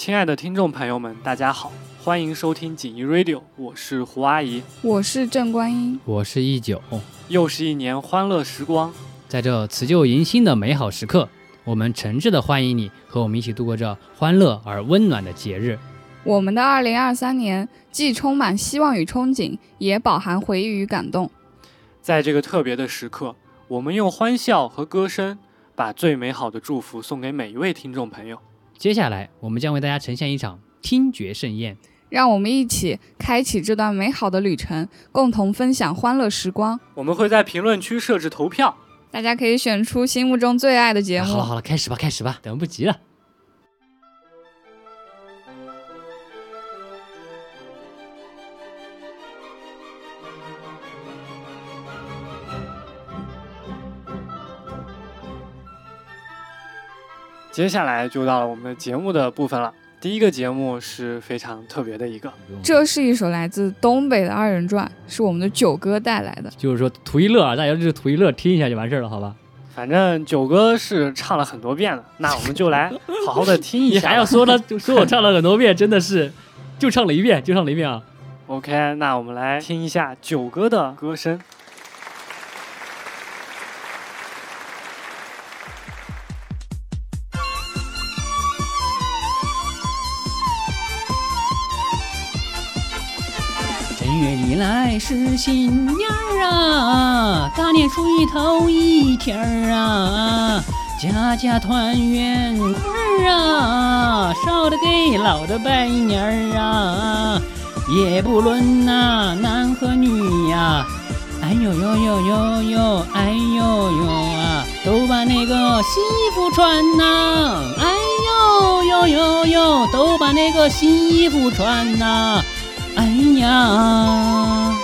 亲爱的听众朋友们，大家好，欢迎收听锦衣 Radio，我是胡阿姨，我是郑观音，我是易九。又是一年欢乐时光，在这辞旧迎新的美好时刻，我们诚挚的欢迎你和我们一起度过这欢乐而温暖的节日。我们的二零二三年既充满希望与憧憬，也饱含回忆与感动。在这个特别的时刻，我们用欢笑和歌声，把最美好的祝福送给每一位听众朋友。接下来，我们将为大家呈现一场听觉盛宴，让我们一起开启这段美好的旅程，共同分享欢乐时光。我们会在评论区设置投票，大家可以选出心目中最爱的节目。好了好了，开始吧开始吧，等不及了。接下来就到了我们的节目的部分了。第一个节目是非常特别的一个，这是一首来自东北的二人转，是我们的九哥带来的。就是说图一乐啊，大家就是图一乐，听一下就完事儿了，好吧？反正九哥是唱了很多遍了，那我们就来好好的听一下。你还要说他，说我唱了很多遍，真的是就唱了一遍，就唱了一遍啊。OK，那我们来听一下九哥的歌声。来是新年儿啊，大年初一头一天儿啊，家家团圆块儿啊，少的给老的拜年儿啊，也不论那男和女呀、哎呦呦呦呦呦，哎呦呦啊，都把那个新衣服穿呐，哎呦呦呦呦，都把那个新衣服穿呐。哎呀！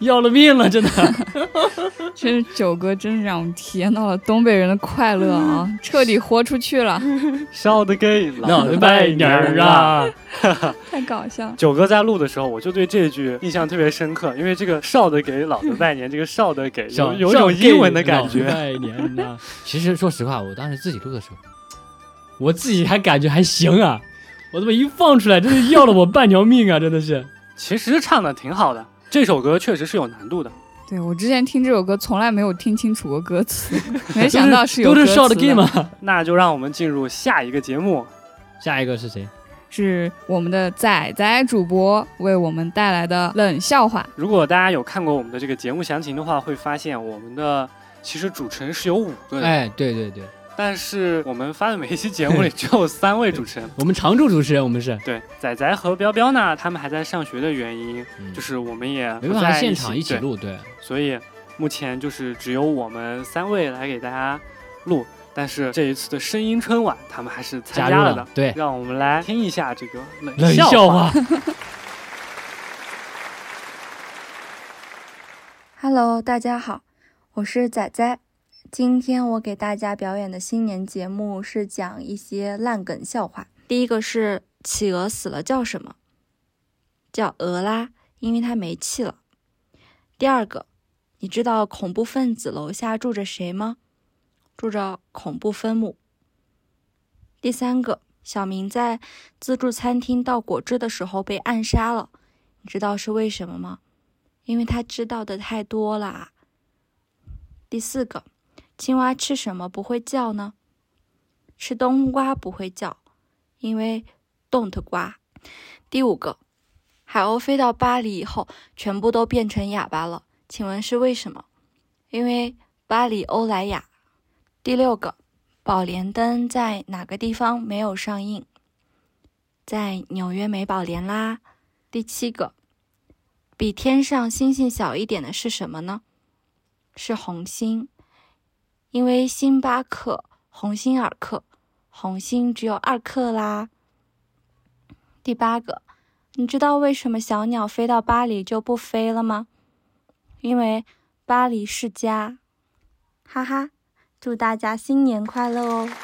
要了命了，真的！真是九哥，真是让我们体验到了东北人的快乐啊，彻底豁出去了，少的给老 的拜年儿！啊！太搞笑了。九哥在录的时候，我就对这句印象特别深刻，因为这个少的给老的拜年，这个少的给有少有一种英文的感觉。少拜年呐！其实说实话，我当时自己录的时候，我自己还感觉还行啊。我这么一放出来，真是要了我半条命啊！真的是。其实唱的挺好的，这首歌确实是有难度的。对我之前听这首歌，从来没有听清楚过歌词，没想到是有歌词都是少的 gay 吗？那就让我们进入下一个节目。下一个是谁？是我们的仔仔主播为我们带来的冷笑话。如果大家有看过我们的这个节目详情的话，会发现我们的其实主持人是有五个人，哎，对对对，但是我们发的每一期节目里只有三位主持人。我们常驻主持人，我们是对，仔仔和彪彪呢，他们还在上学的原因，嗯就是我们也没办法现场一起录，对，所以目前就是只有我们三位来给大家录。但是这一次的声音春晚，他们还是参加了的。对，让我们来听一下这个冷笑话。Hello，大家好，我是仔仔。今天我给大家表演的新年节目是讲一些烂梗笑话。第一个是企鹅死了叫什么？叫鹅啦，因为它没气了。第二个，你知道恐怖分子楼下住着谁吗？住着恐怖分母。第三个，小明在自助餐厅倒果汁的时候被暗杀了，你知道是为什么吗？因为他知道的太多啦。第四个，青蛙吃什么不会叫呢？吃冬瓜不会叫，因为 don't 瓜。第五个，海鸥飞到巴黎以后，全部都变成哑巴了，请问是为什么？因为巴黎欧莱雅。第六个，宝莲灯在哪个地方没有上映？在纽约美宝莲啦。第七个，比天上星星小一点的是什么呢？是红星，因为星巴克、红星尔克，红星只有二克啦。第八个，你知道为什么小鸟飞到巴黎就不飞了吗？因为巴黎是家。哈哈，祝大家新年快乐哦！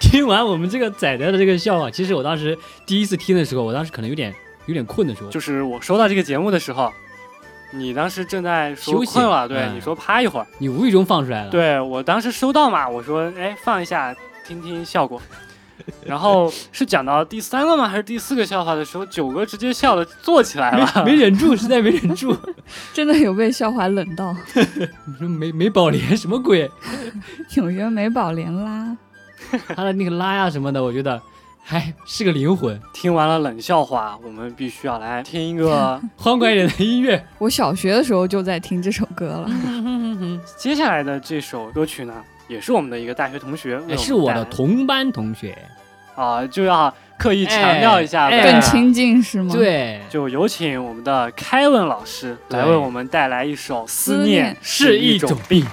听完我们这个仔仔的这个笑话，其实我当时第一次听的时候，我当时可能有点有点困的时候，就是我收到这个节目的时候，你当时正在说休息困了，对，嗯你说趴一会儿，你无意中放出来了。，对我当时收到嘛，我说哎放一下听听效果。然后是讲到第三个吗？还是第四个笑话的时候，九哥直接笑的坐起来了，没忍住，实在没忍住。真的有被笑话冷到，你说美美宝莲什么鬼？纽约美宝莲啦。他的那个拉呀什么的，我觉得还是个灵魂。听完了冷笑话，我们必须要来听一个 欢快一点的音乐。我小学的时候就在听这首歌了，接下来的这首歌曲呢，也是我们的一个大学同学为也是我的同班同学。啊，就要刻意强调一下，更亲近是吗？，对，就有请我们的凯文老师来为我们带来一首《思思念念是一种病》。当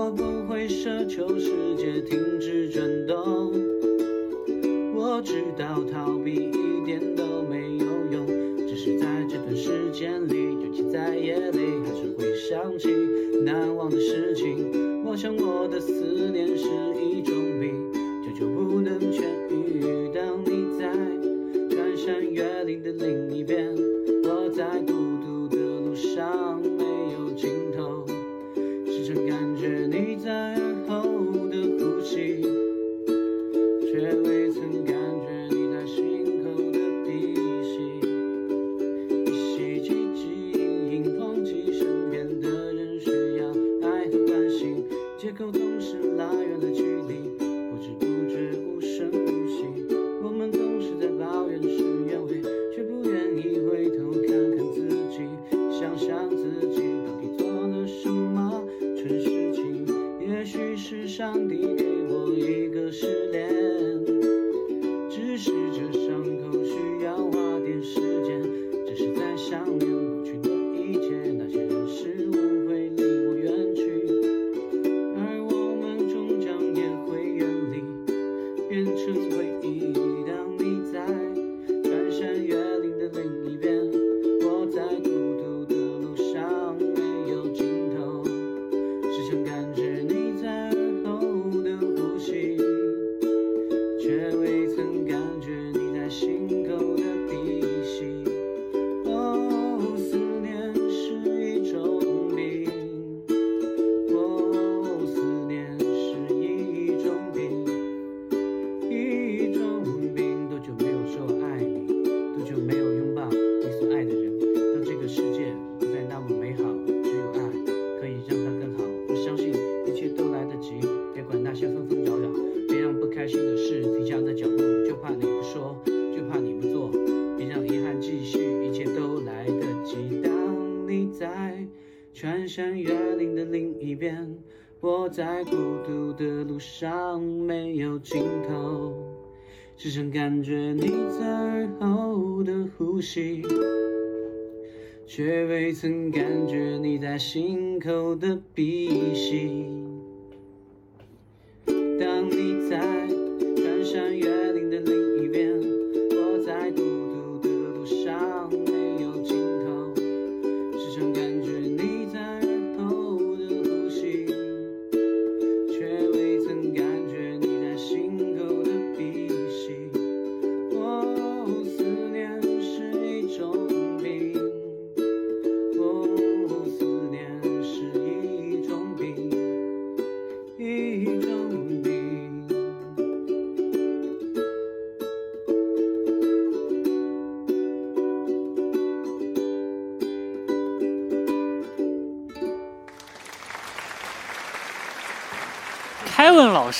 我不会奢求世界停止转动，我知道逃避一点都没有用，只是在这段时间里，尤其在夜里，还是会想起难忘的事情。我想我的思念是一种病，久久不能痊愈。当你在穿山越岭的另一边，我在孤独的路上没，是你在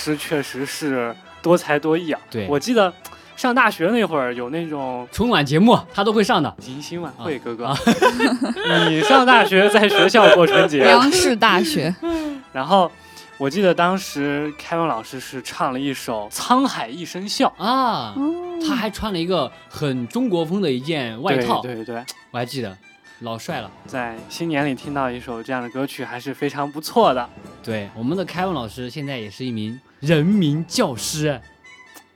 师确实是多才多艺啊。对我记得上大学那会儿有那种春晚节目他都会上的。迎新晚会，啊哥哥，你上大学在学校过春节，央视大学，然后我记得当时凯文老师是唱了一首《沧海一声笑》，啊，哦，他还穿了一个很中国风的一件外套，对对对，我还记得，老帅了。在新年里听到一首这样的歌曲，还是非常不错的。对，我们的凯文老师现在也是一名人民教师，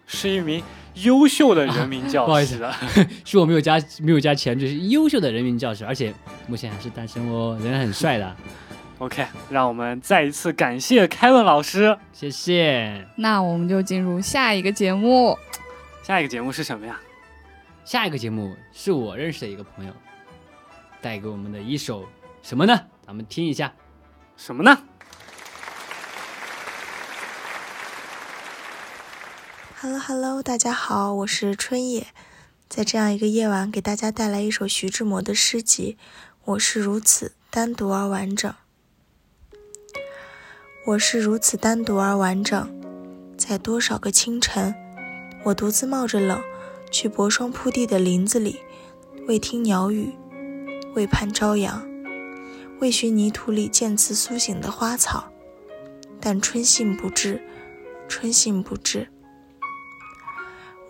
是一名优秀的人民教师。不好意思 是我没有加没有加前缀，是优秀的人民教师，而且目前还是单身哦，人很帅的。OK，让我们再一次感谢凯文老师。谢谢。那我们就进入下一个节目。下一个节目是什么呀？下一个节目是我认识的一个朋友带给我们的一首什么呢？咱们听一下。什么呢？Hello Hello，大家好，我是春野，在这样一个夜晚给大家带来一首徐志摩的诗集。我是如此单独而完整，我是如此单独而完整，在多少个清晨，我独自冒着冷，去薄霜铺地的林子里，为听鸟语，为盼朝阳，为寻泥土里渐次苏醒的花草，但春信不至，春信不至。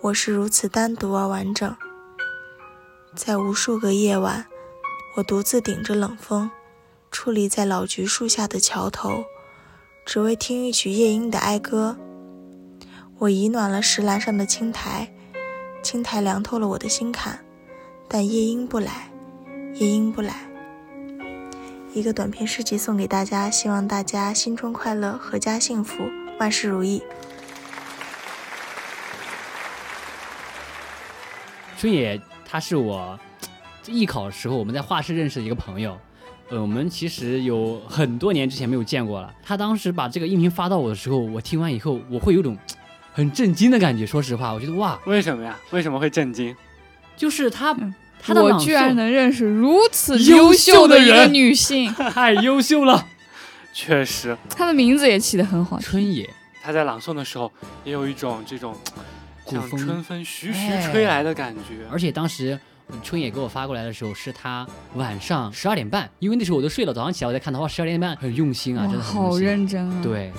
我是如此单独而完整，在无数个夜晚，我独自顶着冷风，矗立在老橘树下的桥头，只为听一曲夜莺的哀歌。我移暖了石栏上的青苔，青苔凉透了我的心坎，但夜莺不来，夜莺不来。一个短篇诗集送给大家，希望大家新春快乐，阖家幸福，万事如意。春野他是我艺考的时候我们在画室认识的一个朋友，呃，我们其实有很多年之前没有见过了。他当时把这个音频发到我的时候，我听完以后，我会有种很震惊的感觉。说实话，我觉得哇，为什么呀？为什么会震惊？就是他嗯他的朗我居然能认识如此优优秀的一个女性，太优秀了。确实，她的名字也起得很好。春野，他在朗诵的时候也有一种这种像古风春风徐徐哎吹来的感觉。而且当时呃春野给我发过来的时候，是他晚上十二点半，因为那时候我都睡了，早上起来我再看的话，十二点半很用心啊，真的好。认真啊！，对，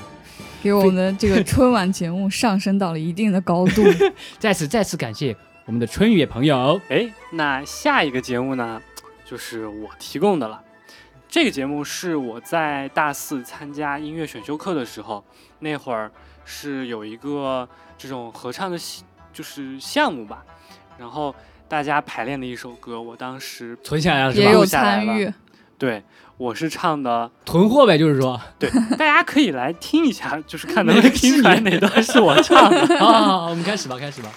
给我们的这个春晚节目上升到了一定的高度。再次再次感谢我们的春野朋友。哎，那下一个节目呢，就是我提供的了。这个节目是我在大四参加音乐选修课的时候，那会儿是有一个这种合唱的，就是项目吧。然后大家排练的一首歌，我当时存下来了是吧？也有录下来了参与，对我是唱的，囤货呗，就是说。对，大家可以来听一下，就是看能不能听出来哪段是我唱的。好好好，我们开始吧，开始吧。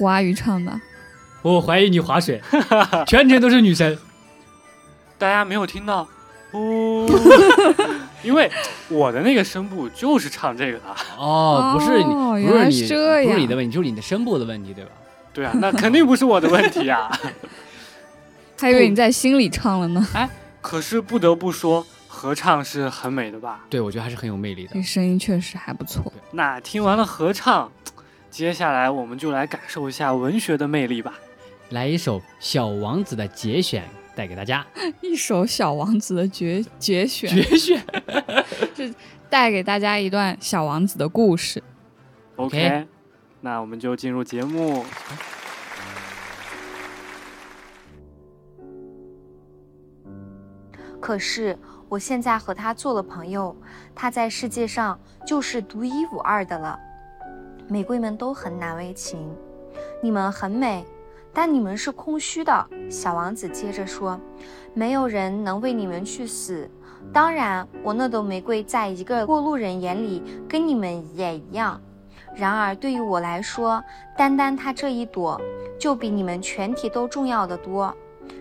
胡阿姨唱的？我怀疑你划水，全程都是女生。大家没有听到 哦，因为我的那个声部就是唱这个的。哦，不是你，哦原来不是你，是这样不是你的问题，就是你的声部的问题，对吧？对啊，那肯定不是我的问题啊。还以为你在心里唱了呢。哎可是不得不说，合唱是很美的吧？对，我觉得还是很有魅力的这。声音确实还不错。那听完了合唱，接下来我们就来感受一下文学的魅力吧。来一首《小王子》的节选带给大家。一首《小王子》的节节选，节选，带给大家一段小王子的故事。OK 那我们就进入节目。可是我现在和他做了朋友，他在世界上就是独一无二的了。玫瑰们都很难为情，你们很美，但你们是空虚的。小王子接着说：“没有人能为你们去死。当然，我那朵玫瑰在一个过路人眼里跟你们也一样。然而，对于我来说，单单它这一朵，就比你们全体都重要的多。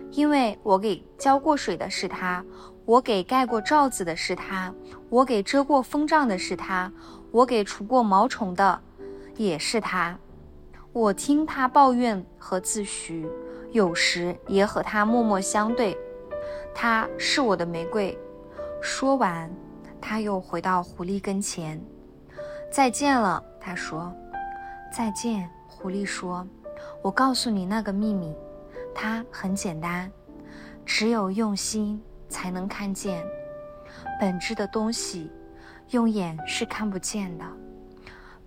因为我给浇过水的是它，我给盖过罩子的是它，我给遮过风障的是它，我给除过毛虫的也是它。我听他抱怨和自诩，有时也和他默默相对。他是我的玫瑰。说完，他又回到狐狸跟前。再见了，他说。再见，狐狸说。我告诉你那个秘密，它很简单，只有用心才能看见。本质的东西，用眼是看不见的。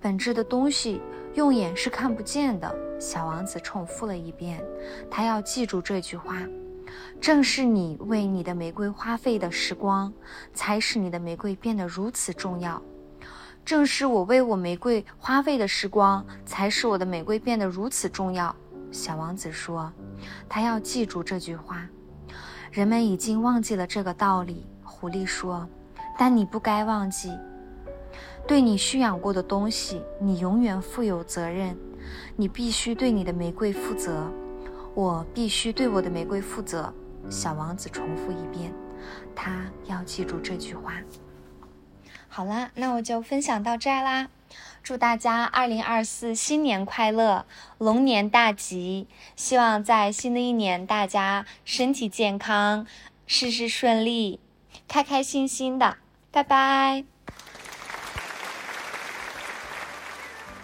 本质的东西，用眼是看不见的。小王子重复了一遍，他要记住这句话。正是你为你的玫瑰花费的时光，才使你的玫瑰变得如此重要。正是我为我玫瑰花费的时光，才使我的玫瑰变得如此重要。小王子说，他要记住这句话。人们已经忘记了这个道理，狐狸说，但你不该忘记。对你驯养过的东西，你永远负有责任。你必须对你的玫瑰负责。我必须对我的玫瑰负责。小王子重复一遍，他要记住这句话。好啦，那我就分享到这儿啦。祝大家二零二四新年快乐，龙年大吉！希望在新的一年，大家身体健康，事事顺利，开开心心的。拜拜。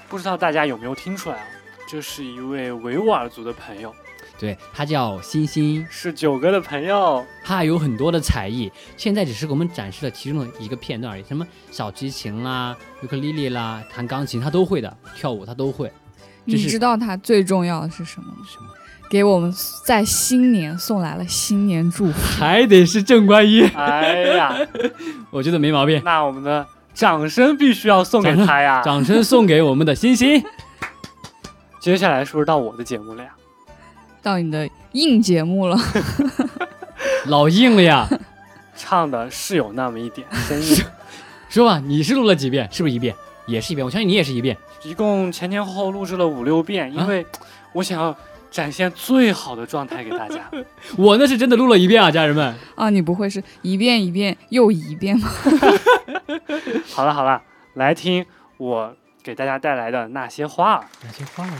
不知道大家有没有听出来啊？这是一位维吾尔族的朋友，对，他叫星星，是九哥的朋友。他有很多的才艺，现在只是给我们展示了其中的一个片段而已。什么小提琴啦、尤克里里啦、弹钢琴，他都会的，跳舞他都会。你知道他最重要的是什么吗？什么？给我们在新年送来了新年祝福。还得是正观音，哎呀，我觉得没毛病。那我们的掌声必须要送给他呀！掌声送给我们的欣欣。接下来是不是到我的节目了呀？到你的硬节目了，老硬了呀！唱的是有那么一点生硬，说 吧，你是录了几遍？是不是一遍？也是一遍。我相信你也是一遍。一共前前后后录制了五六遍，因为我想要展现最好的状态给大家。我那是真的录了一遍啊，家人们。啊，你不会是一遍一遍又一遍吗？好了好了，来听我给大家带来的那些花儿。哪些话啊？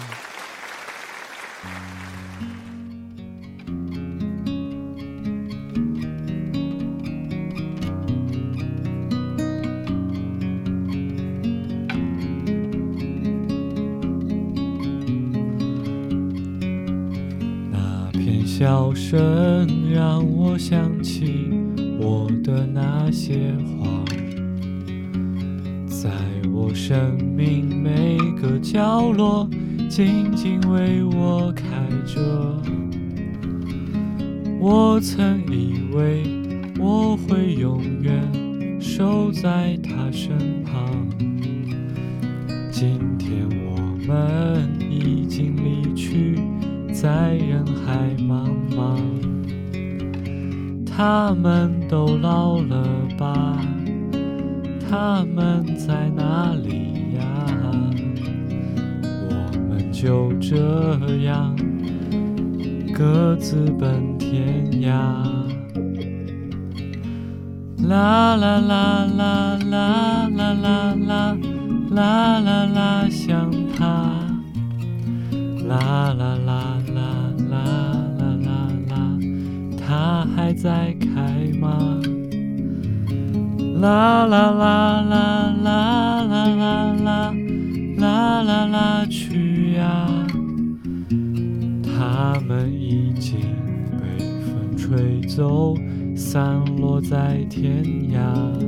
那片笑声让我想起我的那些花，在我生命每个角落，静静为我开着。我曾以为我会永远守在他身旁，今天我们已经离去。在人海茫茫，他们都老了吧？他们在哪里呀？我们就这样各自奔天涯。啦啦啦啦啦啦啦啦啦啦啦，想他。啦啦啦啦啦啦啦啦，它还在开吗？啦啦啦啦啦啦啦啦啦啦啦去呀！它们已经被风吹走，散落在天涯。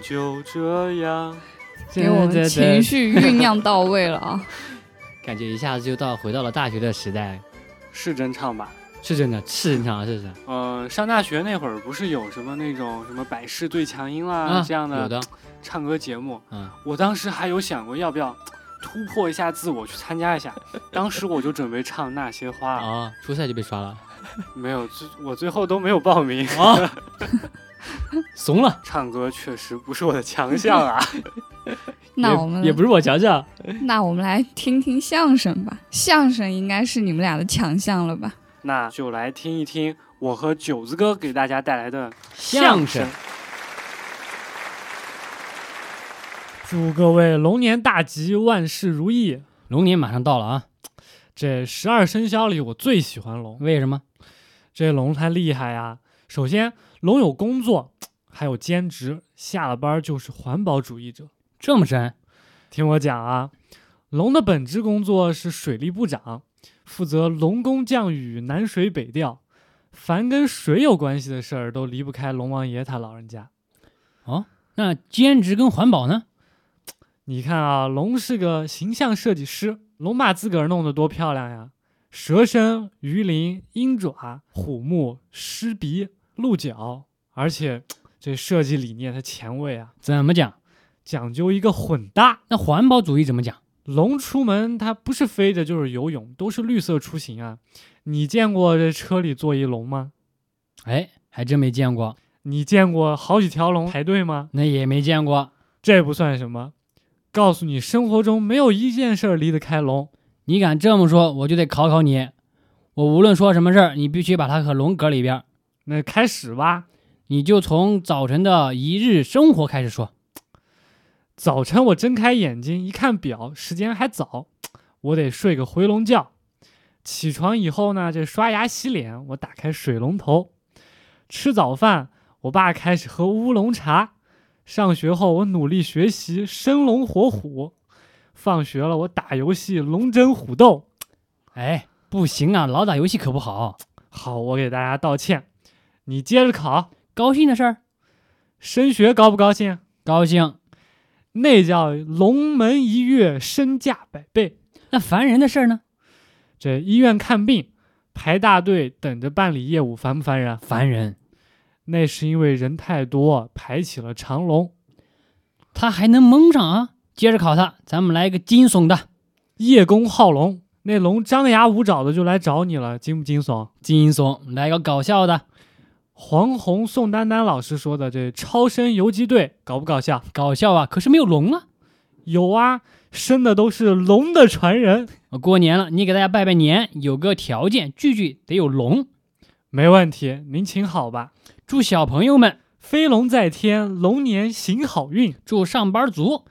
就这样，给我对对对情绪酝酿到位了啊！感觉一下子就到回到了大学的时代，是真唱吧？是真的，是真唱，是不是？嗯、上大学那会儿不是有什么那种什么百事最强音啦、啊，这样的有的，唱歌节目，嗯，我当时还有想过要不要突破一下自我去参加一下。当时我就准备唱那些花，啊，初赛就被刷了，没有，最我最后都没有报名。啊，怂了。唱歌确实不是我的强项啊。那我们也不是我强项，那我们来听听相声吧。相声应该是你们俩的强项了吧？那就来听一听我和九子哥给大家带来的相声。祝各位龙年大吉，万事如意。龙年马上到了啊，这十二生肖里，我最喜欢龙。为什么？这龙它厉害呀！首先，龙有工作，还有兼职，下了班就是环保主义者。这么深？听我讲啊，龙的本职工作是水利部长，负责龙宫降雨、南水北调，凡跟水有关系的事儿都离不开龙王爷他老人家。哦，那兼职跟环保呢？你看啊，龙是个形象设计师，龙把自个儿弄得多漂亮呀！蛇身、鱼鳞、鹰爪、虎目、狮鼻、鹿角，而且 这设计理念它前卫啊，怎么讲？讲究一个混搭。那环保主义怎么讲？龙出门它不是飞着就是游泳，都是绿色出行啊。你见过这车里坐一龙吗？哎，还真没见过，你见过好几条龙排队吗？那也没见过。这不算什么，告诉你，生活中没有一件事儿离得开龙。你敢这么说，我就得考考你。我无论说什么事儿，你必须把它和龙搁里边儿。那开始吧。你就从早晨的一日生活开始说。早晨我睁开眼睛一看表，时间还早，我得睡个回笼觉。起床以后呢，这刷牙洗脸，我打开水龙头。吃早饭，我爸开始喝乌龙茶。上学后，我努力学习生龙活虎。放学了，我打游戏龙争虎斗。哎，不行啊，老打游戏可不好。好，我给大家道歉。你接着考。高兴的事儿，升学高不高兴？高兴。那叫龙门一跃，身价百倍。那烦人的事儿呢？这医院看病排大队等着办理业务，烦不烦人？烦人。那是因为人太多，排起了长龙。他还能蒙上啊？接着考他，咱们来一个惊悚的。叶公好龙，那龙张牙舞爪的就来找你了，惊不惊悚？惊悚。来个搞笑的。黄宏、宋丹丹老师说的这超生游击队搞不搞笑？搞笑啊！可是没有龙啊。有啊，生的都是龙的传人。过年了，你给大家拜拜年，有个条件，句句得有龙。没问题，您请好吧。祝小朋友们飞龙在天，龙年行好运。祝上班族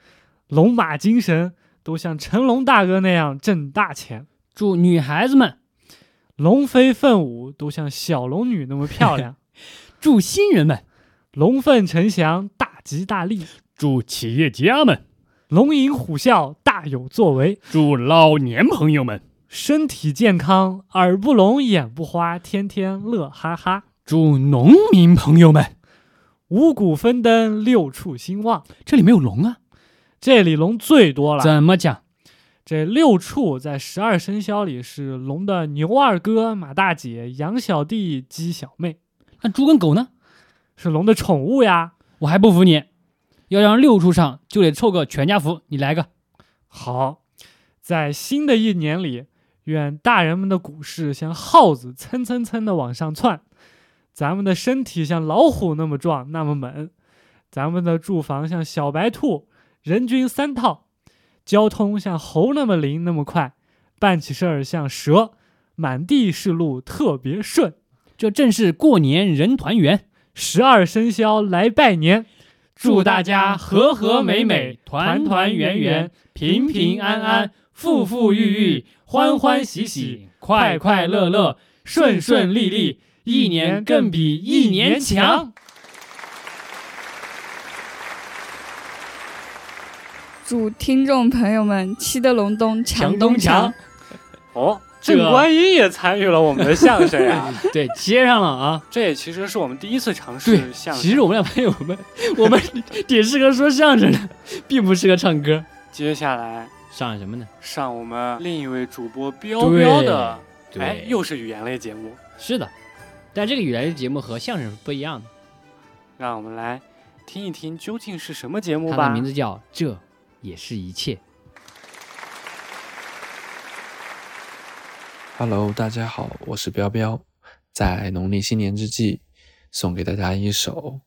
龙马精神，都像成龙大哥那样挣大钱。祝女孩子们龙飞凤舞都像小龙女那么漂亮，祝新人们，龙凤呈祥，大吉大利，祝企业家们，龙吟虎啸，大有作为，祝老年朋友们，身体健康，耳不聋，眼不花，天天乐哈哈，祝农民朋友们。五谷丰登，六畜兴旺。这里没有龙啊？这里龙最多了。怎么讲？这六畜在十二生肖里是龙的牛二哥、马大姐、羊小弟、鸡小妹。那猪跟狗呢？是龙的宠物呀。我还不服你，要让六畜上就得凑个全家福。你来个。好，在新的一年里，愿大人们的股市像耗子蹭蹭蹭的往上窜。咱们的身体像老虎那么壮，那么猛；咱们的住房像小白兔，人均三套；交通像猴那么灵，那么快；办起事儿像蛇，满地是路，特别顺。这正是过年人团圆，十二生肖来拜年，祝大家和和美美，团团圆圆，平平安安，富富裕裕，欢欢喜喜，快快乐乐，顺顺利利。一年更比一年强。祝听众朋友们七的隆咚强东强！哦，郑观音也参与了我们的相声呀！对，接上了啊！这也其实是我们第一次尝试相声。其实我们俩朋友们，我们挺适合说相声的，并不适合唱歌。接下来上什么呢？上我们另一位主播彪彪的，哎，又是语言类节目。是的。但这个语言类节目和相声是不一样的，让我们来听一听究竟是什么节目吧。它的名字叫《这也是一切》。Hello，大家好，我是彪彪，在农历新年之际，送给大家一首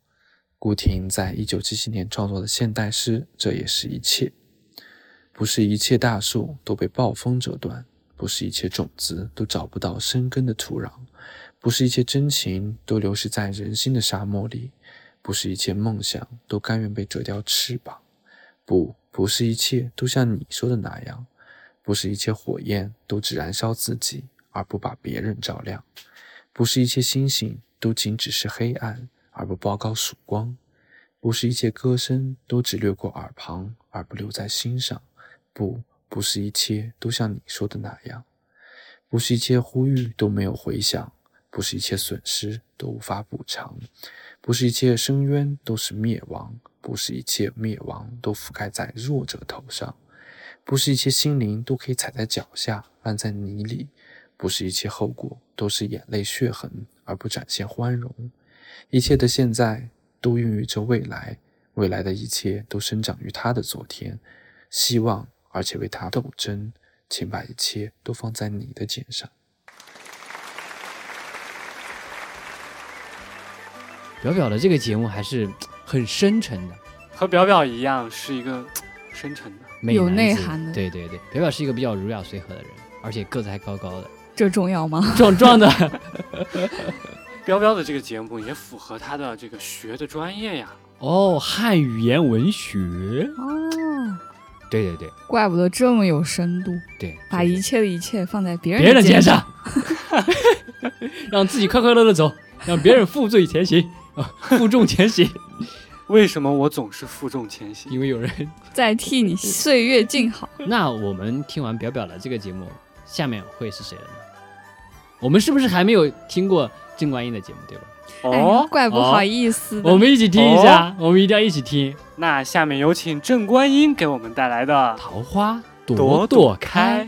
顾廷在一九七七年创作的现代诗《这也是一切》。不是一切大树都被暴风折断，不是一切种子都找不到生根的土壤。不是一切真情都流失在人心的沙漠里，不是一切梦想都甘愿被折掉翅膀，不，不是一切都像你说的那样，不是一切火焰都只燃烧自己而不把别人照亮，不是一切星星都仅只是黑暗而不报告曙光，不是一切歌声都只掠过耳旁而不留在心上，不，不是一切都像你说的那样，不是一切呼吁都没有回响。不是一切损失都无法补偿，不是一切深渊都是灭亡，不是一切灭亡都覆盖在弱者头上，不是一切心灵都可以踩在脚下烂在泥里，不是一切后果都是眼泪血痕而不展现欢容，一切的现在都孕育着未来，未来的一切都生长于他的昨天，希望而且为他斗争，请把一切都放在你的肩上。表表的这个节目还是很深沉的，和表表一样是一个深沉的、有内涵的。对对对，表表是一个比较儒雅随和的人，而且个子还高高的，这重要吗？壮壮的。彪彪的这个节目也符合他的这个学的专业呀。哦，汉语言文学。哦，对对对，怪不得这么有深度。对，把一切的一切放在别人别人肩上，让自己快快乐乐走，让别人负罪前行。负重前行，为什么我总是负重前行？因为有人 在替你岁月静好。那我们听完表表的这个节目，下面会是谁了呢？我们是不是还没有听过郑观音的节目，对吧？哦，怪不好意思。我们一起听一下，我们一定要一起听。那下面有请郑观音给我们带来的《桃花朵朵开》。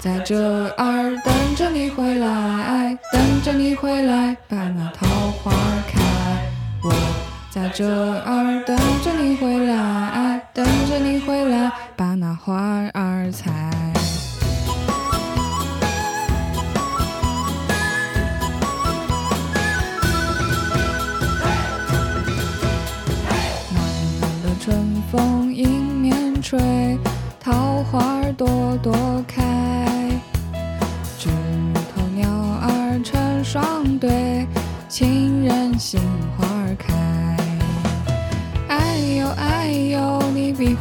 在这儿等着你回来，等着你回来，把那桃花开。我在这儿等着你回来，等着你回来，把那花儿采。暖暖的春风迎面吹，桃花朵朵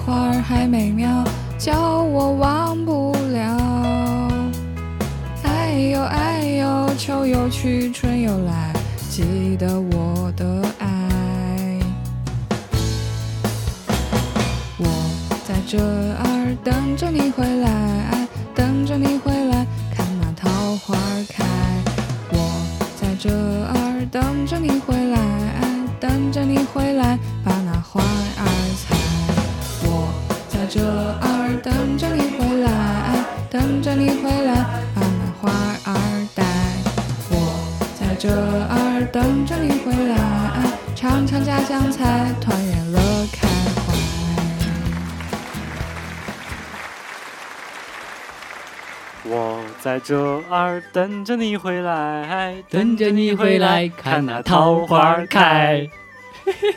花。儿还美妙，叫我忘不了。哎呦哎呦，秋又去，春又来，记得我的爱。我在这儿等着你回来，等着你回来，看那桃花开。我在这儿等着你回来，等着你回来，把那花儿采。在这儿等着你回来，等着你回来，把那花儿带。我在这儿等着你回来，尝尝家乡菜，团圆乐开怀。我在这儿等着你回来，等着你回来，看那桃花开。嘿 嘿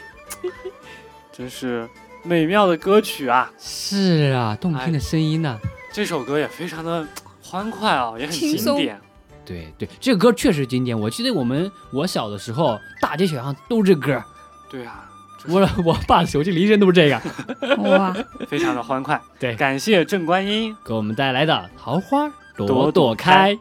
真是美妙的歌曲啊！是啊，动听的声音呐、这首歌也非常的欢快啊，也很轻松经典。对对，这个歌确实经典。我记得我们我小的时候，大街小巷都是这歌。对啊，我我爸手机铃声都是这个，哇，非常的欢快。对感谢郑观音。给我们带来的《桃花朵朵开》。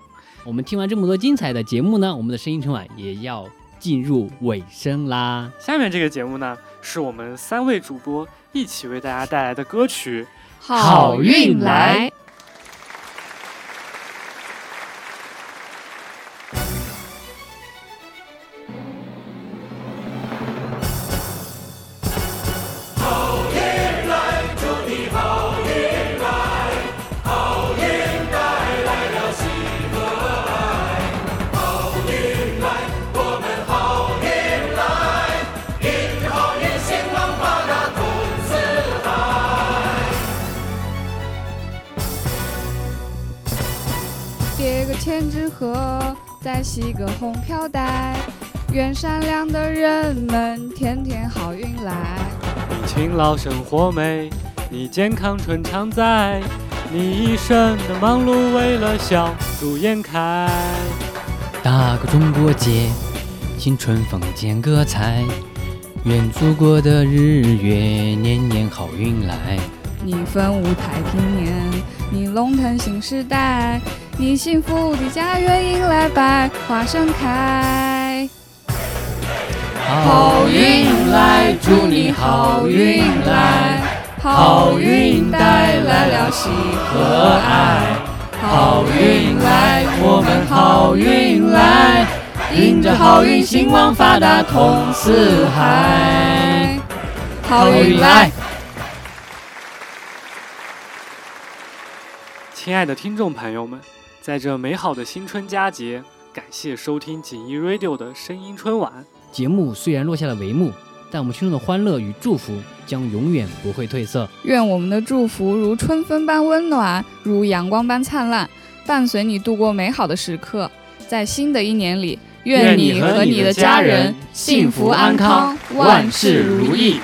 我们听完这么多精彩的节目呢，我们的声音春晚也要进入尾声啦。下面这个节目呢，是我们三位主播一起为大家带来的歌曲。好运来！劳生活美，你健康春常在，你一生的忙碌为了笑逐颜开。大个中国结，新春风见歌彩，愿祖国的日月年年好运来。你分五太平年，你龙腾新时代，你幸福的家园迎来百花盛开。好运来，祝你好运来，好运带来了喜和爱。好运来，我们好运来，迎着好运，兴旺发达通四海。好运来！亲爱的听众朋友们，在这美好的新春佳节，感谢收听锦衣 Radio 的声音春晚。节目虽然落下了帷幕，但我们心中的欢乐与祝福将永远不会褪色。愿我们的祝福如春风般温暖，如阳光般灿烂，伴随你度过美好的时刻。在新的一年里，愿你和你的家人幸福安康，万事如意。